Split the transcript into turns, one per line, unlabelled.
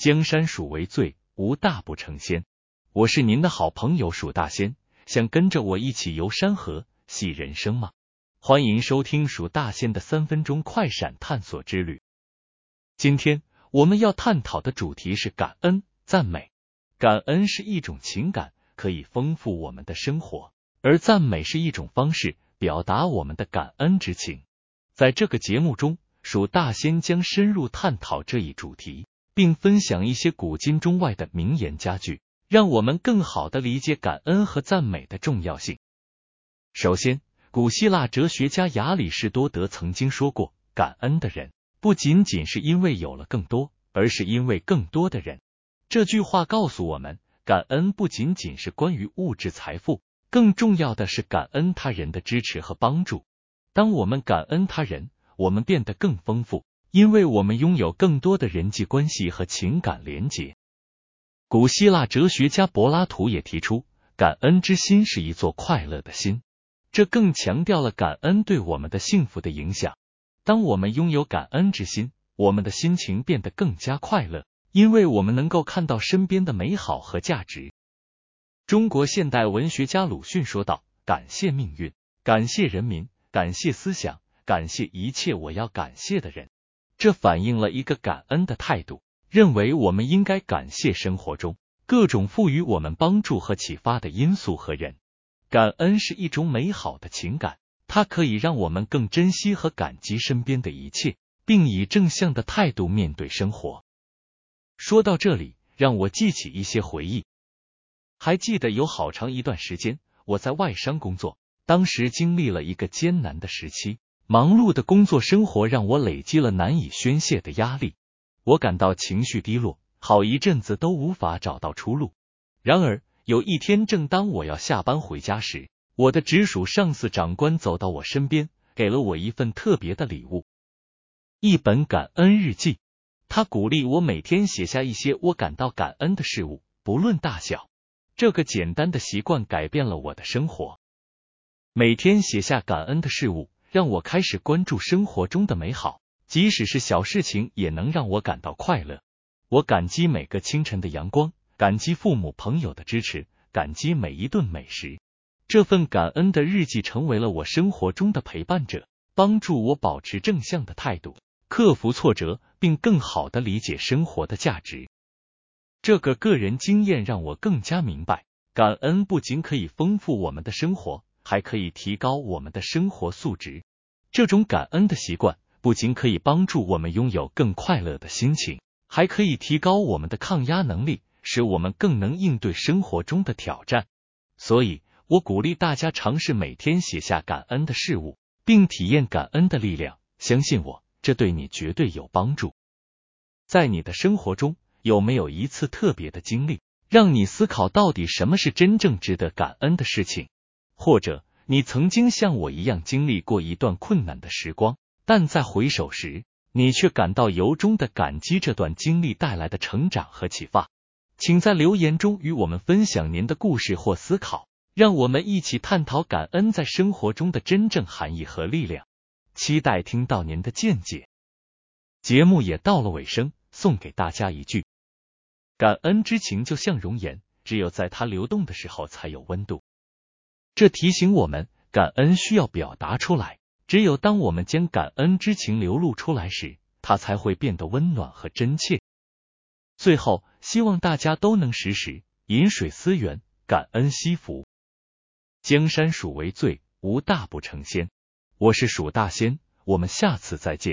江山属为最，无大不成仙。我是您的好朋友蜀大仙，想跟着我一起游山河、戏人生吗？欢迎收听蜀大仙的三分钟快闪探索之旅。今天我们要探讨的主题是感恩、赞美。感恩是一种情感，可以丰富我们的生活；而赞美是一种方式，表达我们的感恩之情。在这个节目中，蜀大仙将深入探讨这一主题，并分享一些古今中外的名言佳句。让我们更好的理解感恩和赞美的重要性。首先，古希腊哲学家亚里士多德曾经说过：“感恩的人不仅仅是因为有了更多，而是因为更多的人。”这句话告诉我们，感恩不仅仅是关于物质财富，更重要的是感恩他人的支持和帮助。当我们感恩他人，我们变得更丰富，因为我们拥有更多的人际关系和情感连结。古希腊哲学家柏拉图也提出，感恩之心是一座快乐的心，这更强调了感恩对我们的幸福的影响。当我们拥有感恩之心，我们的心情变得更加快乐，因为我们能够看到身边的美好和价值。中国现代文学家鲁迅说道：“感谢命运，感谢人民，感谢思想，感谢一切我要感谢的人。”这反映了一个感恩的态度。认为我们应该感谢生活中各种赋予我们帮助和启发的因素和人。感恩是一种美好的情感，它可以让我们更珍惜和感激身边的一切，并以正向的态度面对生活。说到这里，让我记起一些回忆。还记得有好长一段时间，我在外商工作，当时经历了一个艰难的时期，忙碌的工作生活让我累积了难以宣泄的压力。我感到情绪低落，好一阵子都无法找到出路。然而有一天，正当我要下班回家时，我的直属上司长官走到我身边，给了我一份特别的礼物——一本感恩日记。他鼓励我每天写下一些我感到感恩的事物，不论大小。这个简单的习惯改变了我的生活。每天写下感恩的事物，让我开始关注生活中的美好。即使是小事情，也能让我感到快乐。我感激每个清晨的阳光，感激父母朋友的支持，感激每一顿美食。这份感恩的日记成为了我生活中的陪伴者，帮助我保持正向的态度，克服挫折，并更好的理解生活的价值。这个个人经验让我更加明白，感恩不仅可以丰富我们的生活，还可以提高我们的生活素质。这种感恩的习惯。不仅可以帮助我们拥有更快乐的心情，还可以提高我们的抗压能力，使我们更能应对生活中的挑战。所以，我鼓励大家尝试每天写下感恩的事物，并体验感恩的力量。相信我，这对你绝对有帮助。在你的生活中，有没有一次特别的经历，让你思考到底什么是真正值得感恩的事情？或者，你曾经像我一样经历过一段困难的时光？但在回首时，你却感到由衷的感激这段经历带来的成长和启发。请在留言中与我们分享您的故事或思考，让我们一起探讨感恩在生活中的真正含义和力量。期待听到您的见解。节目也到了尾声，送给大家一句：感恩之情就像熔岩，只有在它流动的时候才有温度。这提醒我们，感恩需要表达出来。只有当我们将感恩之情流露出来时，它才会变得温暖和真切。最后，希望大家都能时时饮水思源，感恩惜福。江山属为最，无大不成仙。我是蜀大仙，我们下次再见。